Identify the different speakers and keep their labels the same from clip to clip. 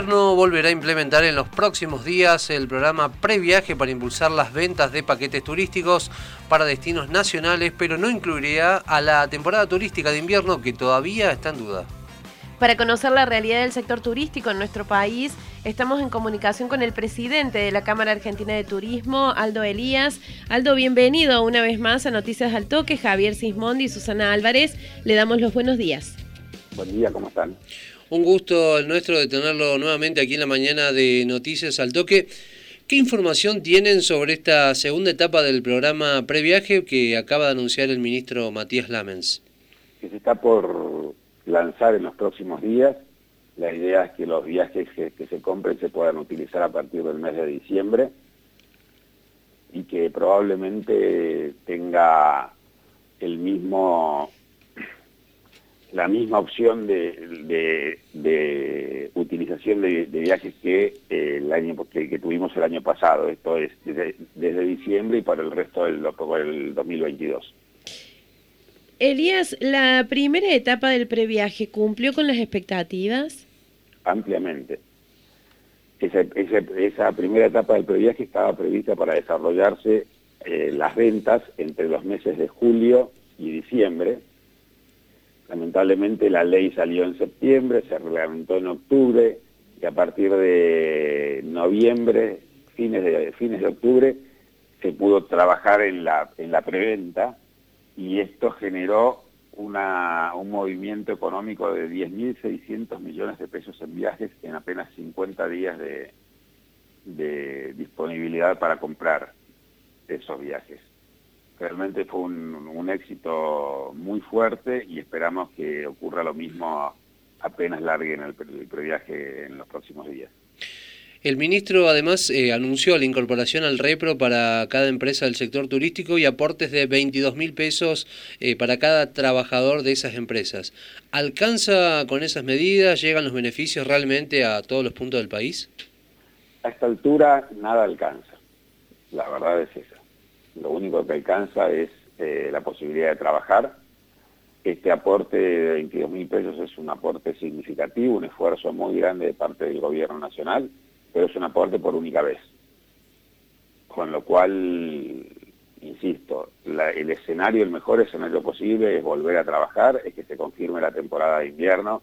Speaker 1: Gobierno volverá a implementar en los próximos días el programa Previaje para impulsar las ventas de paquetes turísticos para destinos nacionales, pero no incluiría a la temporada turística de invierno que todavía está en duda.
Speaker 2: Para conocer la realidad del sector turístico en nuestro país, estamos en comunicación con el presidente de la Cámara Argentina de Turismo, Aldo Elías. Aldo, bienvenido una vez más a Noticias al Toque. Javier Sismondi y Susana Álvarez, le damos los buenos días.
Speaker 3: Buen día, ¿cómo están?
Speaker 1: Un gusto el nuestro de tenerlo nuevamente aquí en la mañana de Noticias al Toque. ¿Qué información tienen sobre esta segunda etapa del programa Previaje que acaba de anunciar el ministro Matías Lamens?
Speaker 3: Que se está por lanzar en los próximos días. La idea es que los viajes que, que se compren se puedan utilizar a partir del mes de diciembre y que probablemente tenga el mismo la misma opción de, de, utilización de, viajes que eh, el año que, tuvimos el año pasado. Esto es desde, diciembre y para el resto del el 2022.
Speaker 2: Elías, ¿la primera etapa del previaje cumplió con las expectativas?
Speaker 3: Ampliamente. Esa, esa, primera etapa del previaje estaba prevista para desarrollarse eh, las ventas entre los meses de julio y diciembre, Lamentablemente la ley salió en septiembre, se reglamentó en octubre y a partir de noviembre, fines de, fines de octubre, se pudo trabajar en la, en la preventa y esto generó un movimiento económico de 10.600 millones de pesos en viajes en apenas 50 días de disponibilidad para comprar esos viajes realmente fue un, éxito muy fuerte y esperamos que ocurra lo mismo apenas larguen el, el previaje en los próximos días.
Speaker 1: El ministro además eh, anunció la incorporación al repro para cada empresa del sector turístico y aportes de 22 mil pesos eh, para cada trabajador de esas empresas. ¿Alcanza con esas medidas? ¿Llegan los beneficios realmente a todos los puntos del país?
Speaker 3: A esta altura nada alcanza. La verdad es esa lo único que alcanza es eh, la posibilidad de trabajar. Este aporte de 22 mil pesos es un aporte significativo, un esfuerzo muy grande de parte del gobierno nacional, pero es un aporte por única vez. Con lo cual, insisto, el escenario, el mejor escenario posible es volver a trabajar, es que se confirme la temporada de invierno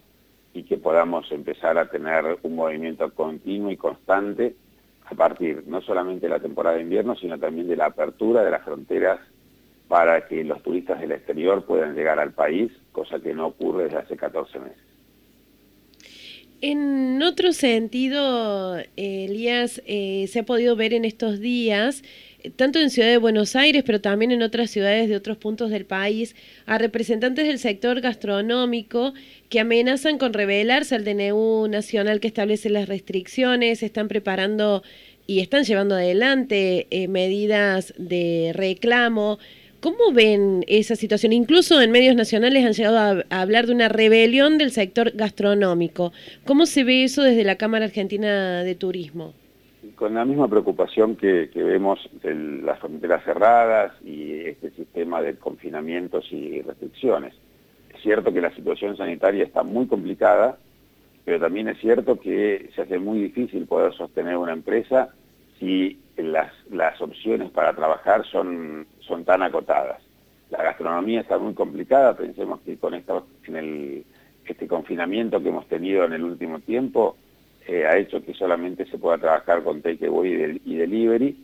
Speaker 3: y que podamos empezar a tener un movimiento continuo y constante a partir no solamente de la temporada de invierno, sino también de la apertura de las fronteras para que los turistas del exterior puedan llegar al país, cosa que no ocurre desde hace 14 meses.
Speaker 2: En otro sentido, Elías, eh, se ha podido ver en estos días, tanto en Ciudad de Buenos Aires, pero también en otras ciudades de otros puntos del país, a representantes del sector gastronómico que amenazan con rebelarse al DNU nacional que establece las restricciones, están preparando y están llevando adelante eh, medidas de reclamo. ¿Cómo ven esa situación? Incluso en medios nacionales han llegado a, hablar de una rebelión del sector gastronómico. ¿Cómo se ve eso desde la Cámara Argentina de Turismo?
Speaker 3: Con la misma preocupación que, vemos de las fronteras cerradas y este sistema de confinamientos y restricciones. Es cierto que la situación sanitaria está muy complicada, pero también es cierto que se hace muy difícil poder sostener una empresa si las, opciones para trabajar son, tan acotadas. La gastronomía está muy complicada, pensemos que con en este confinamiento que hemos tenido en el último tiempo eh, ha hecho que solamente se pueda trabajar con takeaway y, delivery.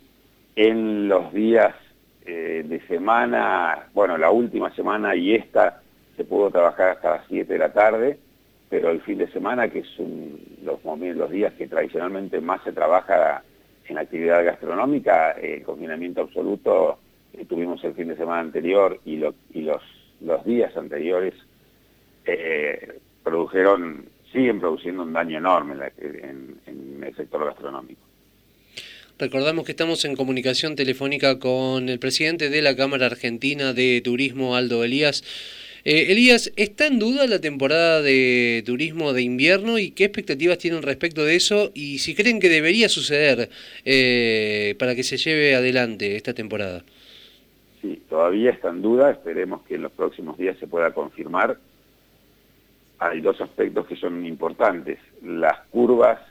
Speaker 3: En los días eh, de semana, bueno, la última semana y esta se pudo trabajar hasta las 7 de la tarde, pero el fin de semana, que es los, los días que tradicionalmente más se trabaja en actividad gastronómica, el confinamiento absoluto tuvimos el fin de semana anterior y, y los, días anteriores eh, produjeron, siguen produciendo un daño enorme en, en el sector gastronómico.
Speaker 1: Recordamos que estamos en comunicación telefónica con el presidente de la Cámara Argentina de Turismo, Aldo Elías. Eh, Elías, ¿está en duda la temporada de turismo de invierno y qué expectativas tienen respecto de eso? Y si creen que debería suceder eh, para que se lleve adelante esta temporada.
Speaker 3: Sí, todavía está en duda, esperemos que en los próximos días se pueda confirmar. Hay dos aspectos que son importantes. Las curvas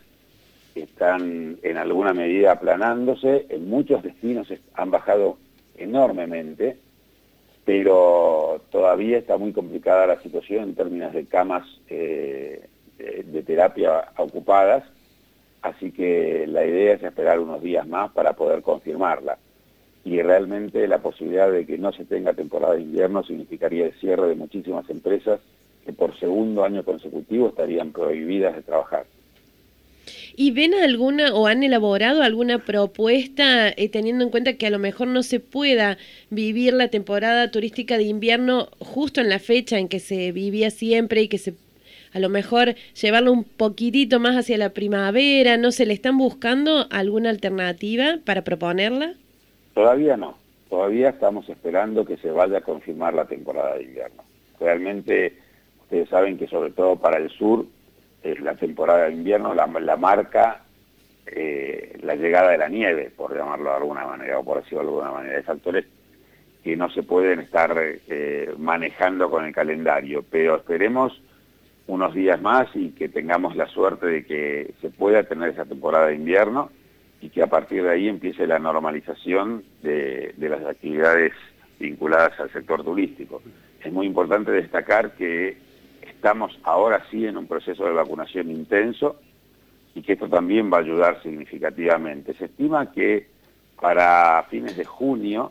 Speaker 3: están en alguna medida aplanándose, en muchos destinos han bajado enormemente, pero todavía está muy complicada la situación en términos de camas eh, de terapia ocupadas, así que la idea es esperar unos días más para poder confirmarla. Y realmente la posibilidad de que no se tenga temporada de invierno significaría el cierre de muchísimas empresas que por segundo año consecutivo estarían prohibidas de trabajar.
Speaker 2: ¿Y ven alguna o han elaborado alguna propuesta eh, teniendo en cuenta que a lo mejor no se pueda vivir la temporada turística de invierno justo en la fecha en que se vivía siempre y que se a lo mejor llevarlo un poquitito más hacia la primavera, no se le están buscando alguna alternativa para proponerla?
Speaker 3: Todavía no, todavía estamos esperando que se vaya a confirmar la temporada de invierno. Realmente ustedes saben que sobre todo para el sur la temporada de invierno la, marca eh, la llegada de la nieve, por llamarlo de alguna manera, o por decirlo de alguna manera. Hay factores que no se pueden estar eh, manejando con el calendario, pero esperemos unos días más y que tengamos la suerte de que se pueda tener esa temporada de invierno y que a partir de ahí empiece la normalización de, de las actividades vinculadas al sector turístico. Es muy importante destacar que Estamos ahora sí en un proceso de vacunación intenso y que esto también va a ayudar significativamente. Se estima que para fines de junio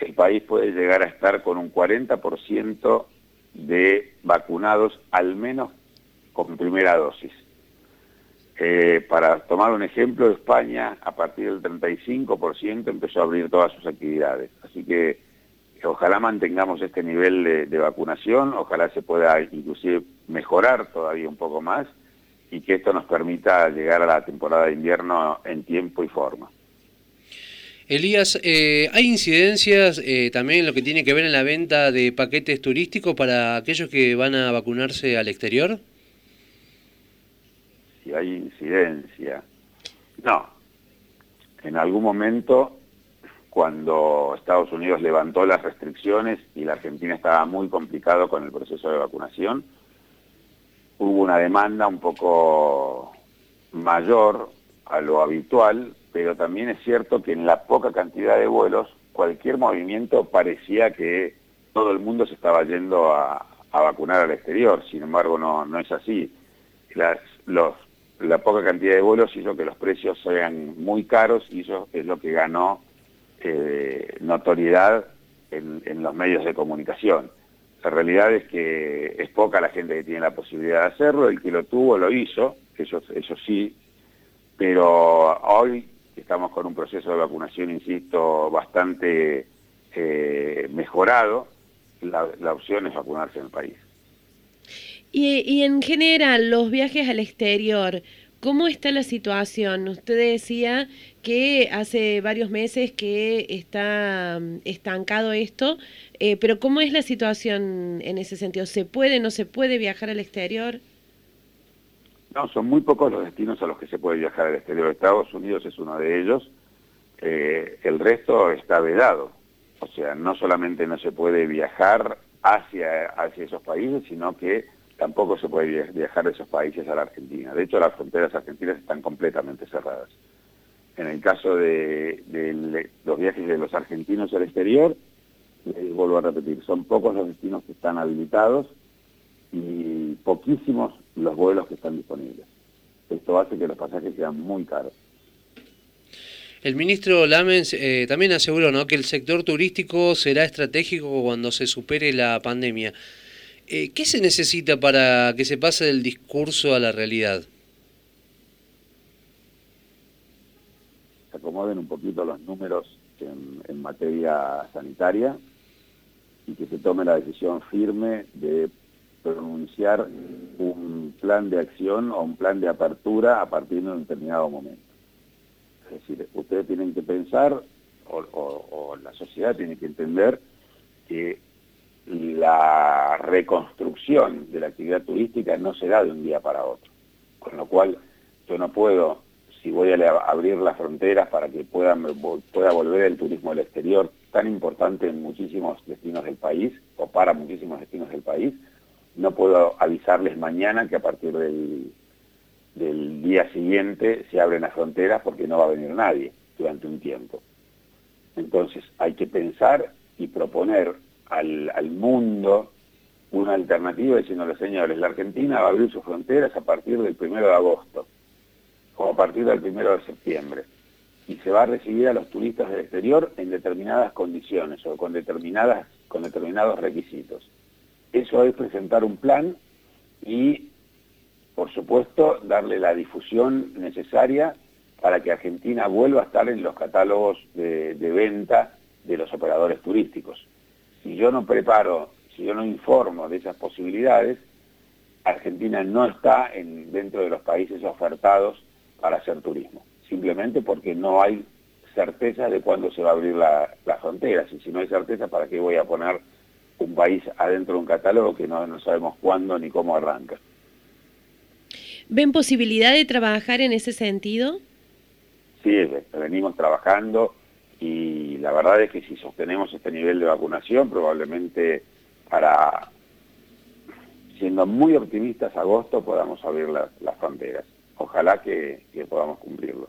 Speaker 3: el país puede llegar a estar con un 40% de vacunados, al menos con primera dosis. Eh, para tomar un ejemplo, España a partir del 35% empezó a abrir todas sus actividades. Así que ojalá mantengamos este nivel de, vacunación, ojalá se pueda inclusive mejorar todavía un poco más y que esto nos permita llegar a la temporada de invierno en tiempo y forma.
Speaker 1: Elías, eh, ¿hay incidencias eh, también en lo que tiene que ver en la venta de paquetes turísticos para aquellos que van a vacunarse al exterior?
Speaker 3: Si hay incidencia. No. En algún momento cuando Estados Unidos levantó las restricciones y la Argentina estaba muy complicado con el proceso de vacunación, hubo una demanda un poco mayor a lo habitual, pero también es cierto que en la poca cantidad de vuelos, cualquier movimiento parecía que todo el mundo se estaba yendo a, vacunar al exterior, sin embargo no, no es así. Las, los, la poca cantidad de vuelos hizo que los precios sean muy caros y eso es lo que ganó eh, notoriedad en, los medios de comunicación. La realidad es que es poca la gente que tiene la posibilidad de hacerlo, el que lo tuvo lo hizo, eso, sí, pero hoy estamos con un proceso de vacunación, insisto, bastante eh, mejorado, la, opción es vacunarse en el país.
Speaker 2: Y en general, los viajes al exterior, ¿Cómo está la situación? Usted decía que hace varios meses que está mm, estancado esto, eh, pero ¿cómo es la situación en ese sentido? ¿Se puede, no se puede viajar al exterior?
Speaker 3: No, son muy pocos los destinos a los que se puede viajar al exterior. Estados Unidos es uno de ellos. Eh, el resto está vedado. O sea, no solamente no se puede viajar hacia, hacia esos países, sino que tampoco se puede viajar de esos países a la Argentina. De hecho, las fronteras argentinas están completamente cerradas. En el caso de, los viajes de los argentinos al exterior, les vuelvo a repetir, son pocos los destinos que están habilitados y poquísimos los vuelos que están disponibles. Esto hace que los pasajes sean muy caros.
Speaker 1: El ministro Lamens eh, también aseguró ¿no? que el sector turístico será estratégico cuando se supere la pandemia. Eh, ¿Qué se necesita para que se pase del discurso a la realidad?
Speaker 3: Se acomoden un poquito los números en, materia sanitaria y que se tome la decisión firme de pronunciar un plan de acción o un plan de apertura a partir de un determinado momento. Es decir, ustedes tienen que pensar, o la sociedad tiene que entender que la reconstrucción de la actividad turística no se da de un día para otro. Con lo cual yo no puedo, si voy a abrir las fronteras para que pueda, pueda volver el turismo del exterior, tan importante en muchísimos destinos del país, o para muchísimos destinos del país, no puedo avisarles mañana que a partir del, del día siguiente se abren las fronteras porque no va a venir nadie durante un tiempo. Entonces hay que pensar y proponer al, al mundo una alternativa los señores, la Argentina va a abrir sus fronteras a partir del primero de agosto o a partir del primero de septiembre y se va a recibir a los turistas del exterior en determinadas condiciones o con, determinadas, con determinados requisitos. Eso es presentar un plan y, por supuesto, darle la difusión necesaria para que Argentina vuelva a estar en los catálogos de, de venta de los operadores turísticos si yo no preparo, si yo no informo de esas posibilidades, Argentina no está en, dentro de los países ofertados para hacer turismo, simplemente porque no hay certeza de cuándo se va a abrir la, las fronteras, y si no hay certeza, ¿para qué voy a poner un país adentro de un catálogo que no, no sabemos cuándo ni cómo arranca?
Speaker 2: ¿Ven posibilidad de trabajar en ese sentido?
Speaker 3: Sí, venimos trabajando y la verdad es que si sostenemos este nivel de vacunación, probablemente para, siendo muy optimistas, agosto podamos abrir las fronteras. Ojalá que podamos cumplirlo.